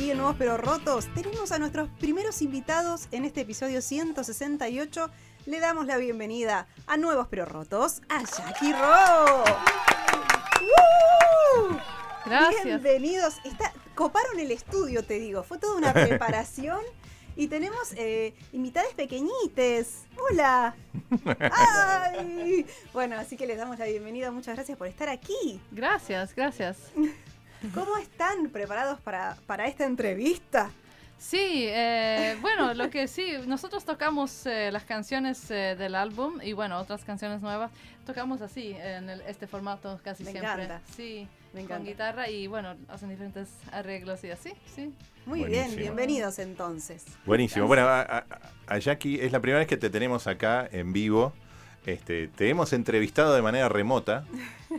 Aquí en Nuevos Pero Rotos. Tenemos a nuestros primeros invitados en este episodio 168. Le damos la bienvenida a Nuevos Pero Rotos, a Jackie Ro. ¡Uh! Gracias. Bienvenidos. Está, coparon el estudio, te digo. Fue toda una preparación. Y tenemos eh, invitadas pequeñites. Hola. Ay. Bueno, así que les damos la bienvenida. Muchas gracias por estar aquí. Gracias, gracias. ¿Cómo están preparados para, para esta entrevista? Sí, eh, bueno, lo que sí, nosotros tocamos eh, las canciones eh, del álbum y bueno, otras canciones nuevas, tocamos así, en el- este formato casi Me siempre. encanta. Sí, Me con guitarra y bueno, hacen diferentes arreglos y así, sí. Muy Buenísimo. bien, bienvenidos entonces. Buenísimo. Bueno, a, a- a Jackie es la primera vez que te tenemos acá en vivo. Este, te hemos entrevistado de manera remota.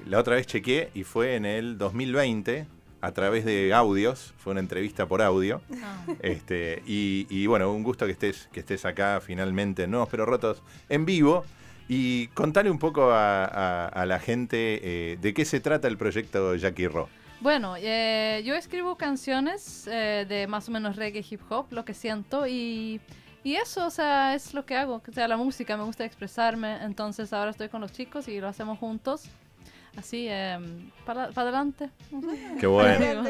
La otra vez chequeé y fue en el 2020 a través de audios. Fue una entrevista por audio. Ah, Este, y, y bueno, un gusto que estés, que estés acá finalmente en Nuevos Pero Rotos en vivo. Y contale un poco a, a- a la gente eh, de qué se trata el proyecto Jackie Ro. Bueno, eh, yo escribo canciones eh, de más o menos reggae, hip hop, lo que siento y, y eso, o sea, es lo que hago. O sea, la música, me gusta expresarme, entonces ahora estoy con los chicos y lo hacemos juntos. Así, em, para, para adelante. Qué bueno.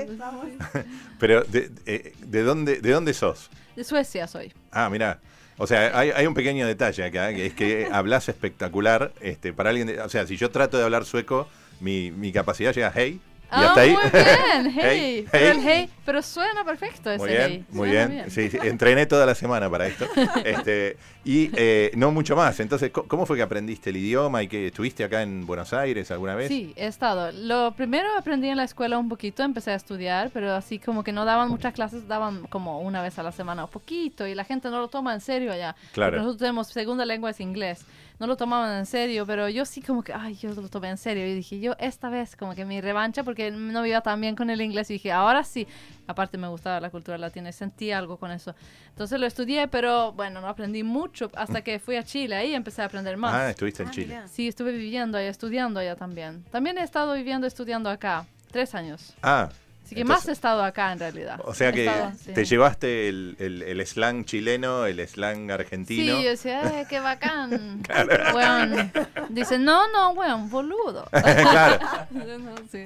Pero, ¿de, eh, de dónde, ¿de dónde sos? De Suecia soy. Ah, mira. O sea, hay, hay un pequeño detalle acá, que es que hablas espectacular. Este, para alguien, de- o sea, si yo trato de hablar sueco, mi, mi capacidad llega a hey. Y ah, hasta ahí. muy bien, hey. Hey, Pero el hey. hey, pero suena perfecto ese Muy bien, hey. muy bien. Sí, sí, entrené toda la semana para esto. Este, y eh, no mucho más. Entonces, ¿cómo fue que aprendiste el idioma y que estuviste acá en Buenos Aires alguna vez? Sí, he estado. Lo primero aprendí en la escuela un poquito, empecé a estudiar, pero así como que no daban muchas clases, daban como una vez a la semana, un poquito, y la gente no lo toma en serio allá. Claro. Nosotros tenemos segunda lengua es inglés. No lo tomaban en serio, pero yo sí como que, ay, yo lo tomé en serio. Y dije, yo esta vez como que mi revancha, porque no iba tan bien con el inglés, y dije, ahora sí. Aparte me gustaba la cultura latina y sentí algo con eso. Entonces lo estudié, pero bueno, no aprendí mucho hasta que fui a Chile, ahí empecé a aprender más. Ah, estuviste en Ah, Chile. Sí, estuve viviendo allá, estudiando allá también. También he estado viviendo, estudiando acá, tres años. Ah, Así que Entonces- más he estado acá en realidad. o sea que estado, sí. te llevaste el, el- el slang chileno, el slang argentino. Sí, yo decía, "Eh, qué bacán. Weón. Dice, no, no, weón, boludo. claro. No, sí.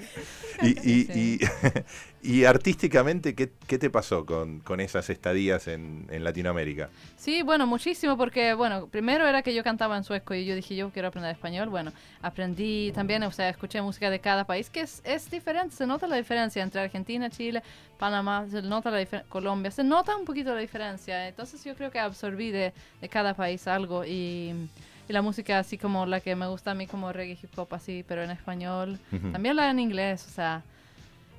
Y, y, Sí. y, y artísticamente, ¿qué, qué te pasó con, con esas estadías en, en Latinoamérica? Sí, bueno, muchísimo, porque, bueno, primero era que yo cantaba en sueco y yo dije, yo quiero aprender español. Bueno, aprendí también, o sea, escuché música de cada país, que es, es diferente, se nota la diferencia entre Argentina, Chile, Panamá, se nota la Colombia, se nota un poquito la diferencia. Entonces yo creo que absorbí de, de cada país algo y, y la música así como la que me gusta a mí, como reggae, hip hop, así, pero en español. Ujú. También la en inglés, o sea.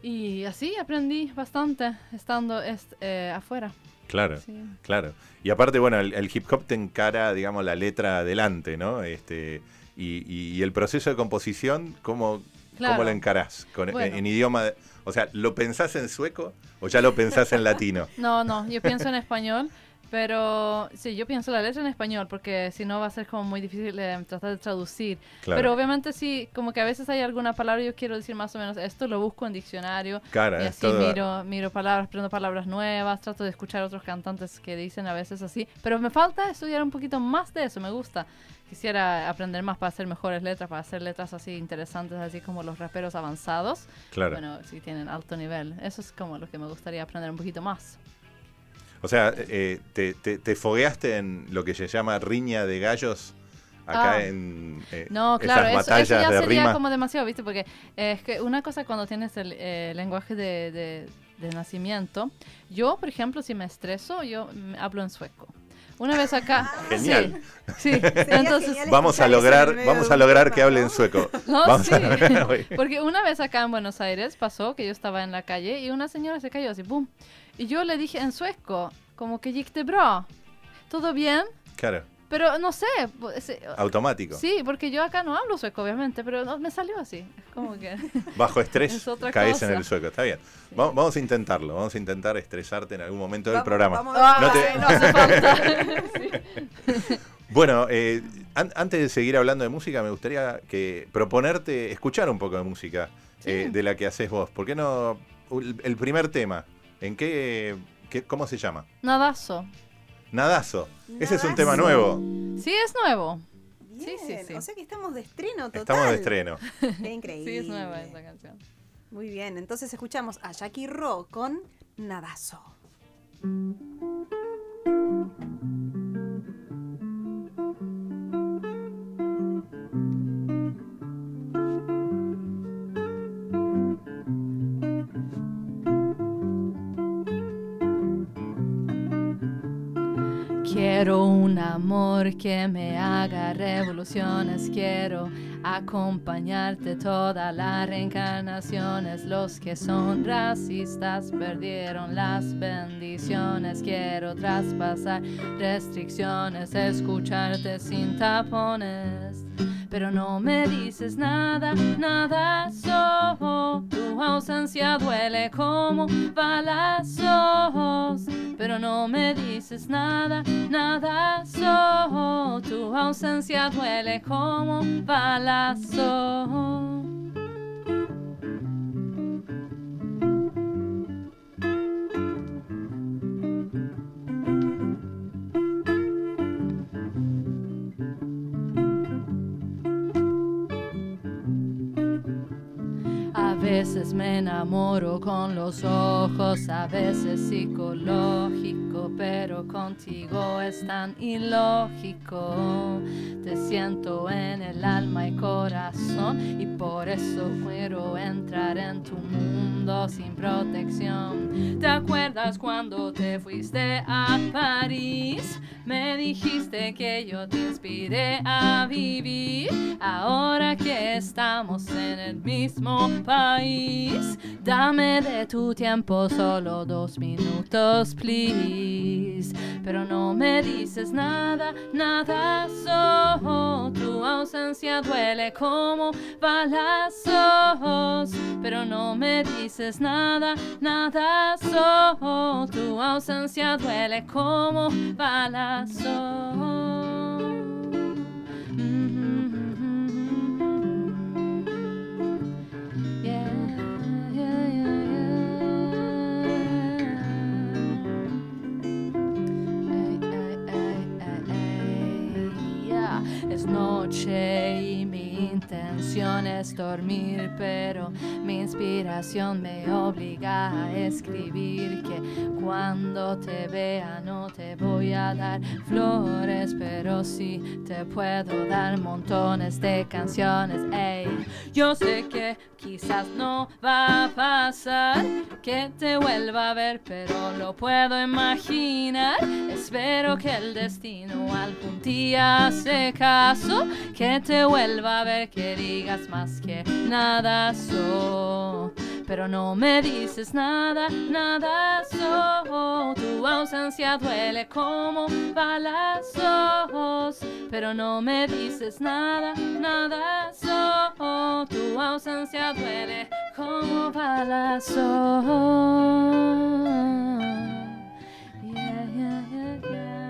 Y así aprendí bastante estando est- eh, afuera. Claro, Sí. claro. Y aparte, bueno, el, el hip hop te encara, digamos, la letra adelante, ¿no? Este, y, y- y el proceso de composición, ¿cómo, Claro. ¿cómo lo encarás? Con, Bueno. En idioma, de- o sea, ¿lo pensás en sueco o ya lo pensás en latino? No, no, yo pienso en español. Pero sí, yo pienso la letra en español porque si no va a ser como muy difícil eh, tratar de traducir. Claro. Pero obviamente sí, como que a veces hay alguna palabra yo quiero decir más o menos esto, lo busco en diccionario. Claro, y así todo- miro, miro palabras, aprendo palabras nuevas, trato de escuchar otros cantantes que dicen a veces así. Pero me falta estudiar un poquito más de eso, me gusta. Quisiera aprender más para hacer mejores letras, para hacer letras así interesantes, así como los raperos avanzados. Claro. Bueno, si tienen alto nivel. Eso es como lo que me gustaría aprender un poquito más. O sea, eh, te, te- te fogueaste en lo que se llama riña de gallos acá Ah. en eh, No, claro, esas eso, batallas eso ya de sería rima. como demasiado, ¿viste? Porque eh, es que una cosa cuando tienes el eh, lenguaje de, de- de nacimiento, yo, por ejemplo, si me estreso, yo mm, hablo en sueco. Una vez acá... Genial. Sí, sí. Entonces... genial Vamos a lograr, vamos a lograr que hable ¿no? en sueco. No, Vamos sí. a- Porque una vez acá en Buenos Aires pasó que yo estaba en la calle y una señora se cayó así, ¡pum! Y yo le dije en sueco, como que gick det bra? ¿Todo bien? Claro, Pero no sé, automático. sí, porque yo acá no hablo sueco, obviamente, pero no, me salió así. Es como que... Bajo estrés Es otra caes en el sueco. Está bien. Va- Vamos a intentarlo. Vamos a intentar estresarte en algún momento del Vamos- programa. vamos a No te- no hace falta. Sí. Bueno, eh, an- antes de seguir hablando de música, me gustaría que proponerte escuchar un poco de música eh, de la que haces vos. ¿Por qué no? El el primer tema, ¿en qué, qué- cómo se llama? Nadazo. Nadazo. Ese es un tema nuevo. Sí, es nuevo. Bien, Sí, sí, sí. O sea que estamos de estreno total. Estamos de estreno. Qué increíble. Sí, es nueva esa canción. Muy bien, entonces escuchamos a Jackie Ro con Nadazo. Quiero un amor que me haga revoluciones, quiero acompañarte todas las reencarnaciones. Los que son racistas perdieron las bendiciones, quiero traspasar restricciones, escucharte sin tapones. Pero no me dices nada, nada, solo tu ausencia duele como balazos. Pero no me dices nada, nada, solo tu ausencia duele como balazos. Veces me enamoro con los ojos, a veces psicológico, pero contigo es tan ilógico. Te siento en el alma y corazón y por eso quiero entrar en tu mundo sin protección. ¿Te acuerdas cuando te fuiste a París? Me dijiste que yo te inspiré a vivir. Ahora que estamos en el mismo país, dame de tu tiempo solo dos minutos, please. Pero no me dices nada, nada, solo tu ausencia duele como balazos. Pero no me dices nada, nada, solo tu ausencia duele como balazos. Es noche y mi intención es dormir, pero mi inspiración me obliga a escribir que cuando te vea no te voy a dar flores, pero sí te puedo dar montones de canciones. Ey, yo sé que quizás no va a pasar que te vuelva a ver, pero lo puedo imaginar. Espero que el destino algún día hace que te vuelva a ver, que digas más que nada so. Pero no me dices nada, nada so. Tu ausencia duele como balazos. Pero no me dices nada, nada so. Tu ausencia duele como balazos. Yeah, yeah, yeah, yeah.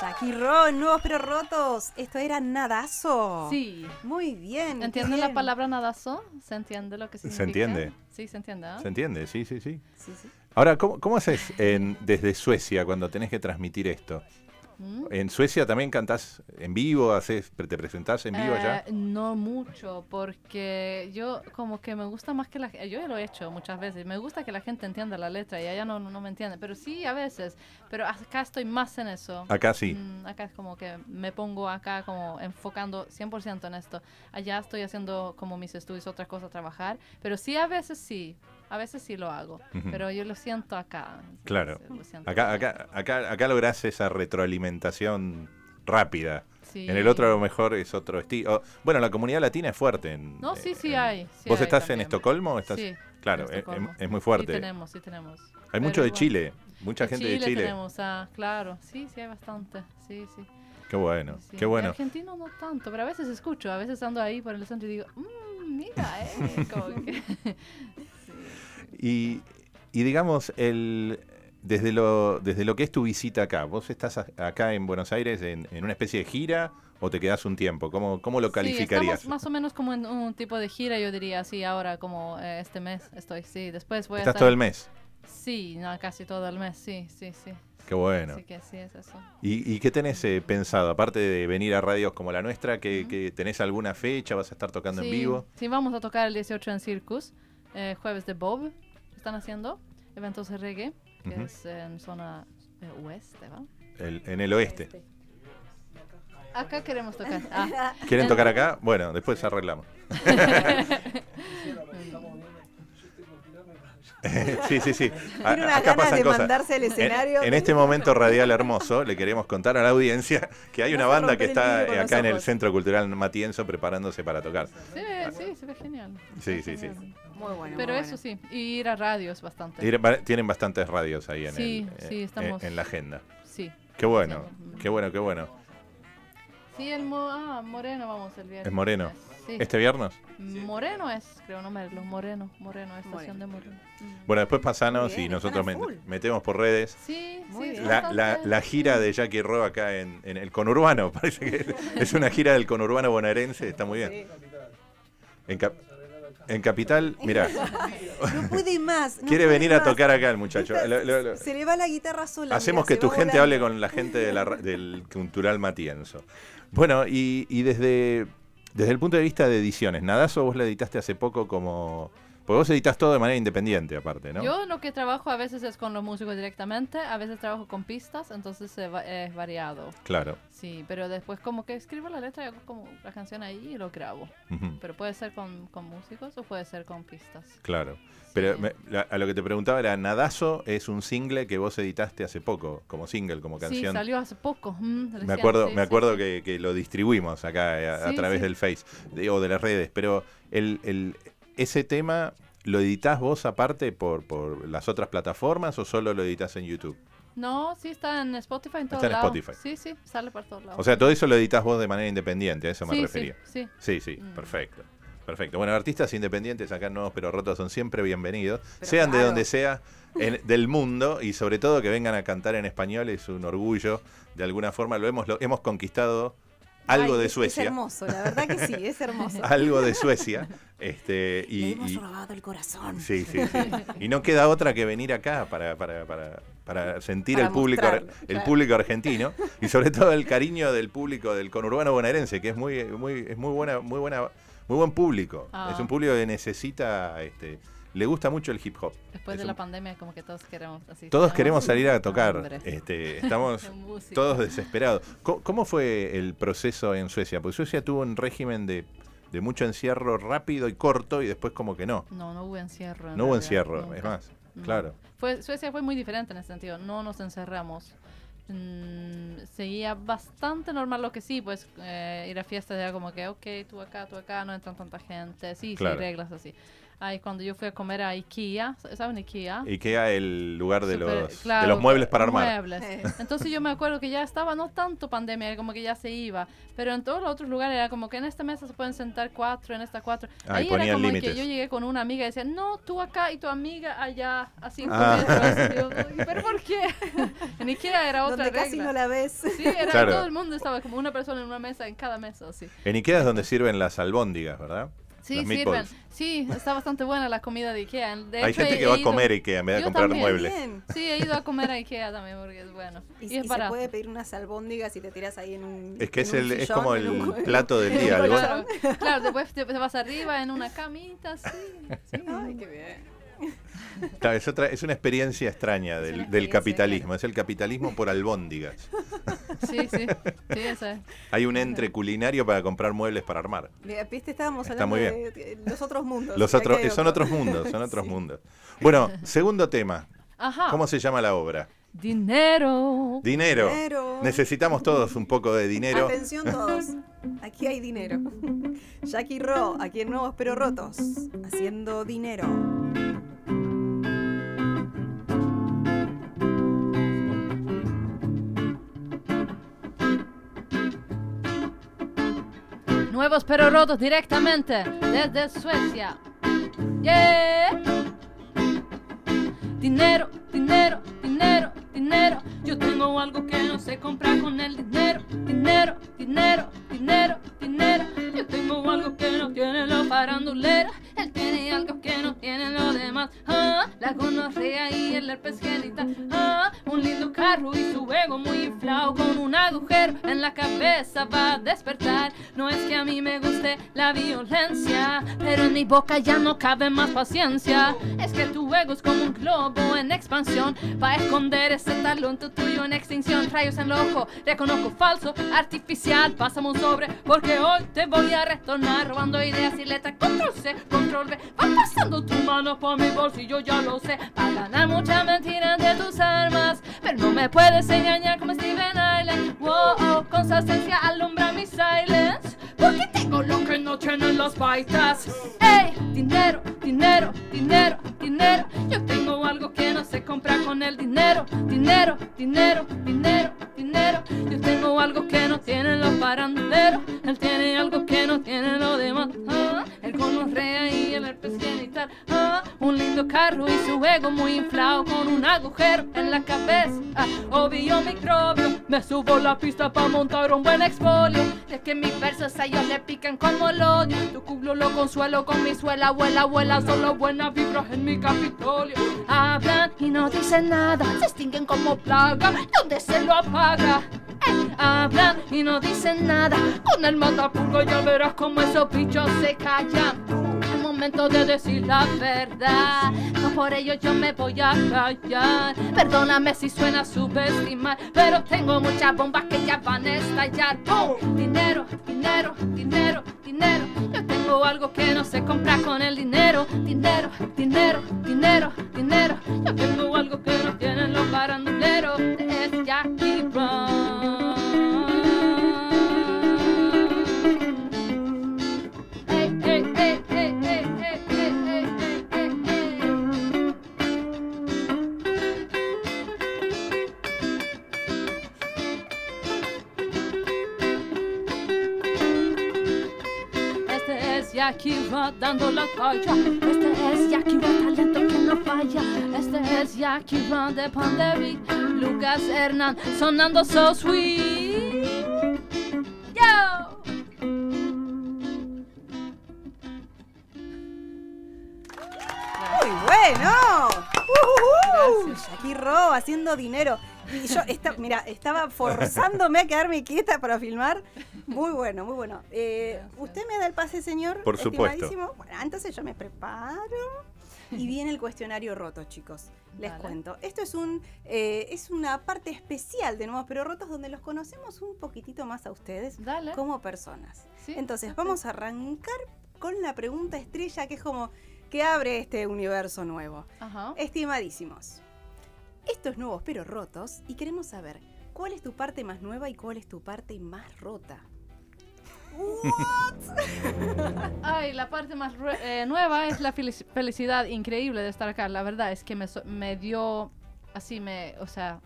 Jackie Ron, nuevos pero rotos. Esto era nadazo. Sí. Muy bien. ¿Entienden la palabra nadazo? ¿Se entiende lo que ¿Se significa? entiende? Sí, se entiende. ¿ah? ¿Se entiende? Sí, sí, sí. Sí, sí. Ahora, ¿cómo, cómo haces en- desde Suecia cuando tenés que transmitir esto? ¿En Suecia también cantás en vivo? Haces, ¿Te presentás en vivo allá? Eh, no mucho, porque yo como que me gusta más que la gente, yo ya lo he hecho muchas veces, me gusta que la gente entienda la letra y allá no, no, no me entiende, pero sí a veces, pero acá estoy más en eso. Acá sí. Mm, acá es como que me pongo acá como enfocando 100% en esto. Allá estoy haciendo como mis estudios, otras cosas, trabajar, pero sí a veces sí, a veces sí lo hago, Ujú. pero yo lo siento acá. Claro. siento Acá, acá, acá, acá lográs esa retroalimentación rápida. Sí. En el otro a lo mejor es otro estilo. Bueno, la comunidad latina es fuerte. En, No, sí, eh, sí en- hay. sí ¿Vos hay estás en también. Estocolmo? o Estás... Sí. Claro, en es, Estocolmo. es muy Sí fuerte. tenemos, sí tenemos. hay Pero mucho de igual. Chile, mucha De gente de Chile. tenemos, ah, claro, sí, sí hay bastante, sí, sí. Qué bueno, sí. qué bueno. argentino no tanto, pero a veces escucho, a veces ando ahí por el centro y digo, mmm, mira, eh, como que... Y, y digamos, el, desde, lo, desde lo que es tu visita acá, ¿vos estás acá en Buenos Aires en, en una especie de gira o te quedás un tiempo? ¿Cómo, cómo lo calificarías? más o menos como en un tipo de gira, yo diría, sí, ahora como eh, este mes estoy, sí, después voy a ¿Estás estar... todo el mes? Sí, no, casi todo el mes, sí, sí, sí. Qué bueno. Así que sí es eso. ¿Y, y qué tenés eh, pensado? Aparte de venir a radios como la nuestra, que, que ¿tenés alguna fecha? ¿Vas a estar tocando en vivo? Sí, vamos a tocar el 18 en Circus, eh, jueves de Bob, están haciendo eventos de reggae, que es en zona eh, oeste, ¿va? El- en el oeste. Acá queremos tocar. Ah, ¿Quieren en- tocar acá? Bueno, después arreglamos. sí, sí, sí. A- Tiene una acá ganas de cosas. mandarse al En, escenario. en este momento radial hermoso, le queremos contar a la audiencia que hay una banda que está acá en el. Centro Cultural Matienzo preparándose para tocar. Sí, sí, se ve genial. Sí, sí, sí. Genial. Muy bueno. Pero muy eso bueno. sí, y ir a radios bastante. Tienen bastantes radios ahí en, Sí, el, sí, eh, estamos- en, en la agenda. Sí. Qué bueno, Sí. qué bueno, qué bueno. Sí, el mo ah, Moreno vamos el viernes. ¿Es Moreno? Sí. ¿Este viernes? Moreno es, creo, no me los Moreno, Moreno, estación Moreno. de Moreno. Bueno, después pasanos bien, y nosotros met- full. metemos por redes Sí, Muy sí, la, la, gira de Jackie Ro acá en, en el conurbano. Parece que es una gira del conurbano bonaerense, está muy bien. En, cap- en Capital, mira, No puede más. no quiere puede venir a tocar acá el muchacho. Esta- Lo- lo- lo- Se le va la guitarra sola. Hacemos mira, que tu gente hable con la gente de la ra- del Cultural Matienzo. Bueno, y, y desde, desde el punto de vista de ediciones, Nadazo vos la editaste hace poco como... Porque vos editas todo de manera independiente aparte, ¿no? Yo lo que trabajo a veces es con los músicos directamente, a veces trabajo con pistas, entonces eh, va- es variado. Claro. Sí, pero después como que escribo la letra y hago como la canción ahí y lo grabo. Pero puede ser con, con músicos o puede ser con pistas. Claro. Pero Sí. me- la- a lo que te preguntaba era, Nadazo es un single que vos editaste hace poco, como single, como Sí, canción. salió hace poco. mm, me acuerdo, sí, me sí, acuerdo sí. Que, que lo distribuimos acá eh, a, a Sí, través sí. del Face de- o de las redes, pero el, el- ese tema lo editás vos aparte por, por las otras plataformas o solo lo editas en YouTube? No, sí está en Spotify en todos Está en lados. Spotify. Sí, sí, sale por todos lados. O sea, todo eso lo editas vos de manera independiente, a eso me sí, refería. Sí, Sí, sí, Mm. perfecto. Perfecto. Bueno, artistas independientes acá Nuevos Pero Rotos son siempre bienvenidos, Pero sean de donde sea en- del mundo y sobre todo que vengan a cantar en español es un orgullo. De alguna forma lo hemos, lo hemos conquistado algo Ay, de Suecia. Es hermoso, la verdad que sí, es hermoso. algo de Suecia. Este, Le y, hemos y- robado el corazón. sí, sí, sí. Y no queda otra que venir acá para, para, para, para sentir Para el público el claro. público argentino y sobre todo el cariño del público del conurbano bonaerense, que es muy, muy, es muy buena, muy buena, muy buen público. Ah. Es un público que necesita, este, le gusta mucho el hip hop. después Es de un- la pandemia como que todos queremos así. Todos queremos salir a tocar. Este, estamos todos desesperados. ¿Cómo, cómo fue el proceso en Suecia? Porque Suecia tuvo un régimen de, de mucho encierro rápido y corto y después como que no. No, no hubo encierro. en No hubo encierro, nunca. es más. No. Claro. Fue, Suecia fue muy diferente en ese sentido, no nos encerramos. Mm, seguía bastante normal lo que sí, pues eh, ir a fiestas era como que, ok, tú acá, tú acá, no entran tanta gente, sí, Claro. sí, reglas así. Ahí cuando yo fui a comer a Ikea, ¿saben Ikea? Ikea, el lugar de, Súper- los, de claro, los muebles para armar. muebles. Entonces yo me acuerdo que ya estaba no tanto pandemia, como que ya se iba, pero en todos los otros lugares era como que en esta mesa se pueden sentar cuatro, en esta cuatro. Ah, Ahí era ponían como límites. que yo llegué con una amiga y decía, no, tú acá y tu amiga allá, a cinco Ah. metros. Y yo, "Ay, ¿Pero por qué? en Ikea era otra Donde casi regla. no la ves. Sí, era Claro. todo el mundo estaba como una persona en una mesa en cada mesa, así. En Ikea es donde sirven las albóndigas, ¿verdad? Sí, sirven. Sí, está bastante buena la comida de Ikea. De Hay hecho, gente que va a comer a Ikea en vez de Yo comprar también. muebles. Bien. Sí, he ido a comer a Ikea también porque es bueno. Y, Y, y es se puede pedir unas albóndigas y te tiras ahí en un. Es que es, el, es sillón, como en un- el plato del día. Claro, claro, después te, te vas arriba en una camita, sí. sí. Ay, qué bien. Claro, es, otra, es una experiencia extraña del, del capitalismo. Es el capitalismo por albóndigas. Sí, sí, sí, eso es. Hay un entre culinario para comprar muebles para armar. Viste, estábamos Está hablando muy de los otros mundos. Los son otro. otros mundos, son otros Sí. mundos. Bueno, segundo tema. Ajá. ¿Cómo se llama la obra? Dinero. Dinero. Dinero. Necesitamos todos un poco de dinero. Atención todos. Aquí hay dinero. Jackie Ro, aquí en Nuevos Pero Rotos, haciendo dinero. Nuevos pero rotos directamente desde Suecia. Yeah. Dinero, dinero, dinero, dinero. Yo tengo algo que no se compra con el dinero. Dinero, boca ya no cabe más paciencia. Es que tu ego es como un globo en expansión, va a esconder ese talento tuyo en extinción. Rayos en el ojo, reconozco falso, artificial. Pásame un sobre porque hoy te voy a retornar robando ideas y letras. Control C, control V, va pasando tu mano por mi bolsillo, ya lo sé. Va a ganar mucha mentira de tus armas, pero no me puedes engañar como Steven Wow, oh, con su esencia alumbra mi silence. Porque tengo lo que no tienen las baitas. ¡Ey! Dinero, dinero, dinero, dinero. Yo tengo algo que no se compra con el dinero. Dinero, dinero, dinero, dinero. Yo tengo algo que no tienen los paranduleros. Él tiene algo que no tienen los demás. Y su ego muy inflado con un agujero en la cabeza. Obvio microbio. Me subo la pista para montar un buen expolio. Es que mis versos a ellos le pican como el odio. Tu culo lo consuelo con mi suela, abuela, abuela. Solo buenas vibras en mi capitolio. Hablan y no dicen nada. Se extinguen como plaga. ¿Dónde se lo apaga? Eh, hablan y no dicen nada. Con el matapulgo ya verás como esos bichos se callan. Momento de decir la verdad. No por ello yo me voy a callar. Perdóname si suena subestimar, pero tengo muchas bombas que ya van a estallar. ¡Pum! Dinero, dinero, dinero, dinero. Yo tengo algo que no se compra con el dinero. Dinero, dinero, dinero, dinero. Yo tengo algo que no tienen los baranduleros. Jackie Ra dando la talla. Este es Jackie Ra, talento que no falla. Este es Jackie Ra de Pandemic. Lucas Hernán sonando so sweet. Yo. Muy bueno. Uh, Jackie Ro haciendo dinero. Y yo, esta, mira, estaba forzándome a quedarme quieta para filmar. Muy bueno, muy bueno. Eh, ¿Usted me da el pase, señor? Por supuesto. Estimadísimo? Bueno, entonces yo me preparo. Y viene el cuestionario roto, chicos. Les cuento. Esto es un eh, es una parte especial de Nuevos Pero Rotos donde los conocemos un poquitito más a ustedes Dale. como personas. Sí. Entonces, vamos a arrancar con la pregunta estrella que es como que abre este universo nuevo. Ajá. Estimadísimos, estos nuevos pero rotos y queremos saber cuál es tu parte más nueva y cuál es tu parte más rota. Ay, la parte más eh, nueva es la felici- felicidad increíble de estar acá. La verdad es que me, so- me dio, así me, o sea,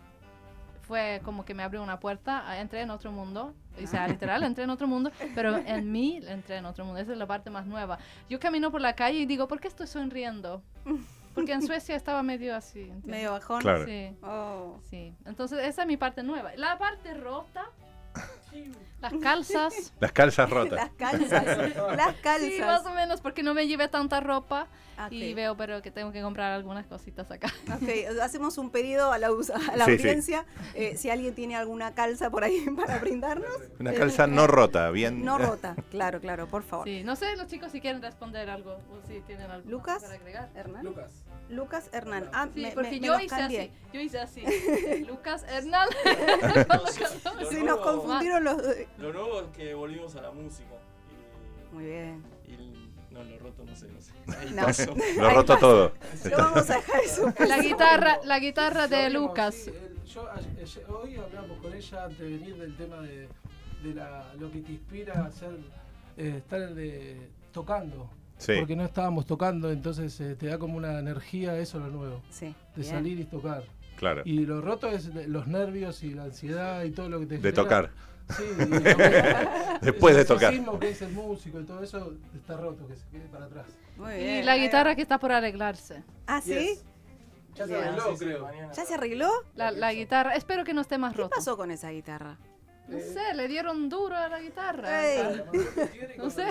fue como que me abrió una puerta, ah, entré en otro mundo, o sea, literal, entré en otro mundo, pero en mí entré en otro mundo. Esa es la parte más nueva. Yo camino por la calle y digo, ¿por qué estoy sonriendo? Porque en Suecia estaba medio así. ¿entiendes? Medio bajón. Claro. Sí. Oh. Sí, entonces esa es mi parte nueva. La parte rota, las calzas. Las calzas rotas. Las calzas. Las calzas. Sí, más o menos, porque no me llevé tanta ropa Ok. y veo pero que tengo que comprar algunas cositas acá. Ok, hacemos un pedido a la, a la Sí, sí. audiencia. eh, si alguien tiene alguna calza por ahí para brindarnos. Una eh, calza no rota, bien. No rota, claro, claro, por favor. Sí, no sé los chicos si quieren responder algo o si tienen algo Lucas. para agregar. Hernán. Lucas. Lucas Hernán. Ah, Sí, me, porque me- yo hice cambié. así, yo hice así. Lucas Hernán. Se nos confundieron los. Lo nuevo es que volvimos a la música. Y, Muy bien. y el- no, lo roto no sé, no sé. Ahí No. pasó. Lo Ahí roto pasa. todo. Lo vamos a dejar eso. la guitarra, la guitarra de Lucas. sí, el- yo ayer- ayer- hoy hablamos con ella antes de venir del tema de, de la, lo que te inspira a hacer, eh, estar de, tocando. Sí. Porque no estábamos tocando, entonces eh, te da como una energía, eso es lo nuevo, Sí. de bien. salir y tocar. Claro. Y lo roto es los nervios y la ansiedad y todo lo que te De genera. tocar. Sí, y Después de el tocar. narcisismo que es el músico y todo eso está roto, que se quede para atrás. Muy Y bien. la ahí va. guitarra que está por arreglarse. Ah, sí. Yes. Ya se arregló, Sí, sí, creo. mañana. ¿Ya se arregló? La, la guitarra, espero que no esté más ¿Qué rota. pasó con esa guitarra? No sé, le dieron duro a la guitarra. Ey. No sé.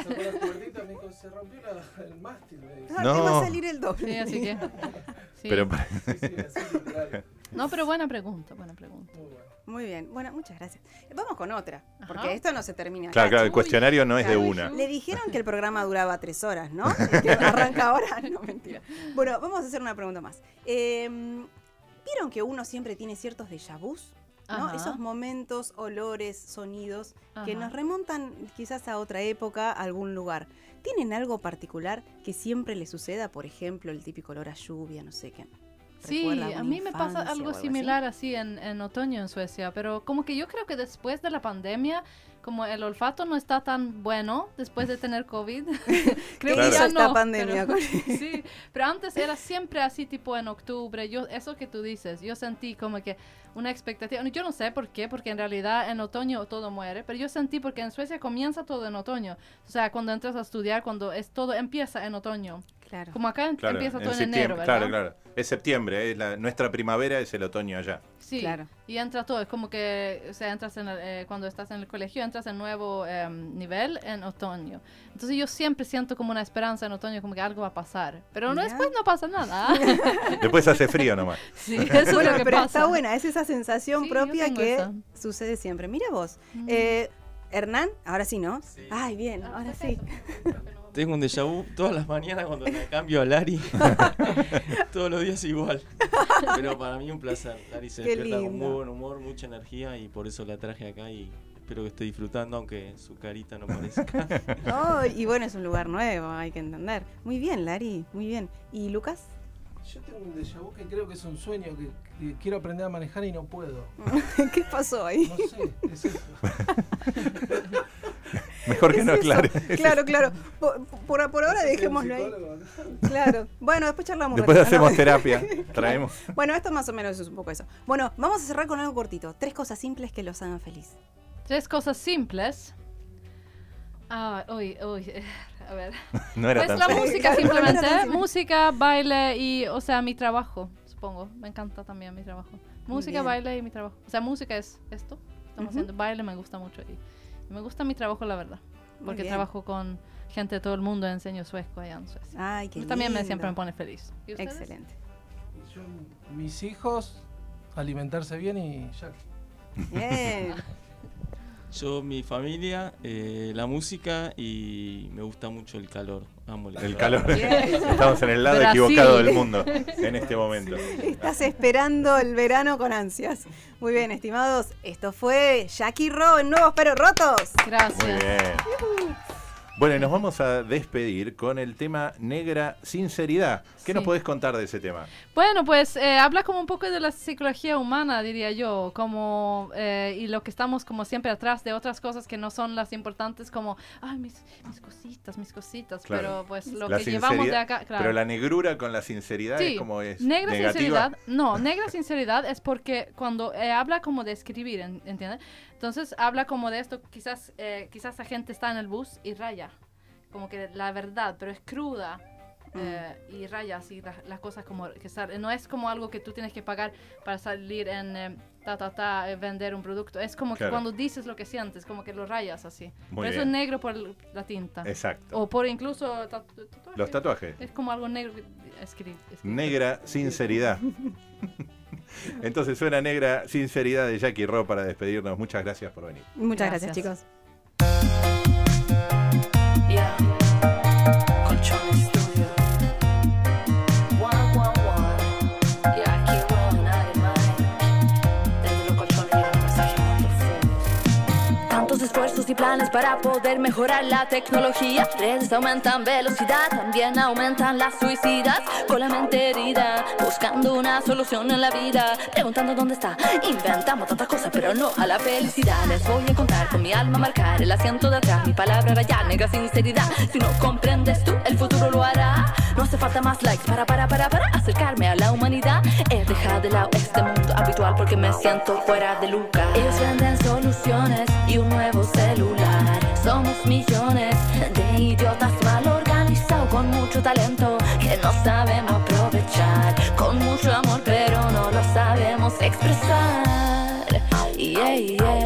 Se rompió la- el mástil. Me dice. Ah, No. te va a salir el doble. Sí, así que. sí. Pero Sí, sí, así literal. No, pero buena pregunta, buena pregunta. Muy bueno. Muy bien. Bueno, muchas gracias. Vamos con otra. Ajá. Porque esto no se termina. claro, claro, el cuestionario no es de una. Le dijeron que el programa duraba tres horas, ¿no? Y que arranca ahora. No, mentira. Bueno, vamos a hacer una pregunta más. Eh, ¿Vieron que uno siempre tiene ciertos déjà vus? ¿no? Ajá. Esos momentos, olores, sonidos que Ajá. nos remontan quizás a otra época, a algún lugar. ¿Tienen algo particular que siempre les suceda? Por ejemplo, el típico olor a lluvia, no sé qué. Sí, ¿Recuerda a mí me pasa algo así? similar así en, en otoño en Suecia, pero como que yo creo que después de la pandemia, como el olfato no está tan bueno después de tener COVID, creo Claro. que ya esta no. pandemia, pero- sí, pero antes era siempre así tipo en octubre, yo eso que tú dices, yo sentí como que una expectativa, yo no sé por qué, porque en realidad en otoño todo muere, pero yo sentí porque en Suecia comienza todo en otoño, o sea, cuando entras a estudiar, cuando es todo empieza en otoño, Claro. como acá Claro, empieza en todo en septiembre, enero, ¿verdad? claro, claro. Es septiembre, es la- nuestra primavera es el otoño allá. Sí, Claro. y entra todo, es como que, o sea, entras en el- eh, cuando estás en el colegio, entras en nuevo em, nivel en otoño. Entonces yo siempre siento como una esperanza en otoño, como que algo va a pasar. Pero no, después no pasa nada. Después hace frío nomás. sí, eso es Bueno, lo que pero pasa. está buena, es esa sensación Sí, propia que esa. sucede siempre. Mira vos, Mm. eh, Hernán, ahora sí, ¿no? Sí. Ay, bien, Ah, ahora sí. Tengo un déjà vu todas las mañanas cuando me cambio a Lari. Todos los días igual. Pero para mí un placer. Lari se Qué despierta con muy buen humor, mucha energía y por eso la traje acá y espero que esté disfrutando aunque su carita no parezca. Oh, y bueno, es un lugar nuevo, hay que entender. Muy bien, Lari, muy bien. ¿Y Lucas? Yo tengo un déjà vu que creo que es un sueño que, que quiero aprender a manejar y no puedo. ¿Qué pasó ahí? No sé, es eso. Mejor que Es no eso. aclare. Claro, claro. Por, por- por ahora dejémoslo ahí. Claro. Bueno, después charlamos. Después ratito, ¿no? hacemos terapia. Traemos. Bueno, esto más o menos es un poco eso. Bueno, vamos a cerrar con algo cortito. Tres cosas simples que los hagan feliz. Tres cosas simples. Ah, uy, uy, a ver. No era Pues tan la música simplemente, simple. música, baile y, o sea, mi trabajo, supongo. Me encanta también mi trabajo. Música, baile y mi trabajo. O sea, música es esto, estamos haciendo. Baile me gusta mucho y, y me gusta mi trabajo, la verdad. Porque trabajo con gente de todo el mundo, enseño sueco allá en Suecia. Ay, qué También me, lindo. siempre me pone feliz. ¿Y? Excelente. Yo, mis hijos, alimentarse bien y ya. Bien. Yo, mi familia, eh, la música y me gusta mucho el calor. Amo el calor. El calor. Estamos en el lado Brasil. equivocado del mundo en este momento. Estás esperando el verano con ansias. Muy bien, estimados. Esto fue Jackie Ro en Nuevos Pero Rotos. Gracias. Muy bien. Bueno, y nos vamos a despedir con el tema Negra Sinceridad. ¿Qué nos Sí. podés contar de ese tema? Bueno, pues eh, habla como un poco de la psicología humana, diría yo, como eh, y lo que estamos como siempre atrás de otras cosas que no son las importantes, como, ay, mis, mis cositas, mis cositas, Claro. pero pues lo La que llevamos de acá, claro. Pero la negrura con la sinceridad es Sí, como es Negra negativa. sinceridad, no, negra sinceridad es porque cuando eh, habla como de escribir, en- ¿entiendes? Entonces habla como de esto, quizás, eh, quizás la gente está en el bus y raya, como que la verdad, pero es cruda. eh, y raya así la- las cosas como que sal- no es como algo que tú tienes que pagar para salir en eh, ta ta ta eh, vender un producto es como Claro. que cuando dices lo que sientes como que lo rayas así Muy por eso es negro por el- la tinta Exacto. o por incluso tatu- tatuaje. Los tatuajes. es como algo negro escrito. Negra sinceridad. Entonces suena negra sinceridad de Jackie Ro para despedirnos. Muchas gracias por venir. Muchas gracias, Gracias. chicos. Y planes para poder mejorar la tecnología. Redes aumentan velocidad, también aumentan las suicidas. Con la mente herida, buscando una solución en la vida. Preguntando dónde está. Inventamos tantas cosas, pero no a la felicidad. Les voy a contar con mi alma marcar el asiento de atrás. Mi palabra raya, negra sinceridad. Si no comprendes tú, el futuro lo hará. No hace falta más likes para, para, para, para acercarme a la humanidad. He dejado de lado este mundo habitual porque me siento fuera de lugar. Ellos venden soluciones y un nuevo Somos millones de idiotas mal organizados con mucho talento que no sabemos aprovechar. Con mucho amor, pero no lo sabemos expresar. Yeah, yeah.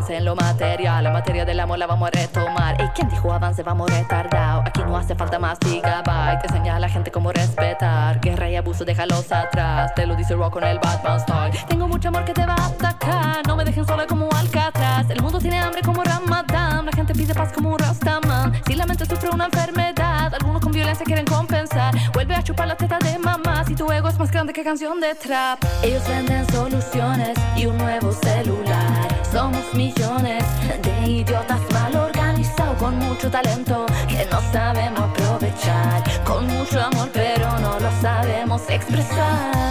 Avance en lo material. La materia del amor la vamos a retomar. ¿Y quién dijo avance? Vamos retardado. Aquí no hace falta más gigabyte. Enseña a la gente cómo respetar. Guerra y abuso, déjalos atrás. Te lo dice Rock con el Batman Style. Tengo mucho amor que te va a atacar. No me dejen sola como Alcatraz. El mundo tiene hambre como Ramadán. La gente pide paz como un Rastaman. Si la mente sufre una enfermedad, algunos con violencia quieren compensar. Vuelve a chupar la teta de mamá. Si tu ego es más grande que canción de trap. Ellos venden soluciones y un nuevo celular. Somos millones de idiotas mal organizados con mucho talento que no sabemos aprovechar. Con mucho amor, pero no lo sabemos expresar.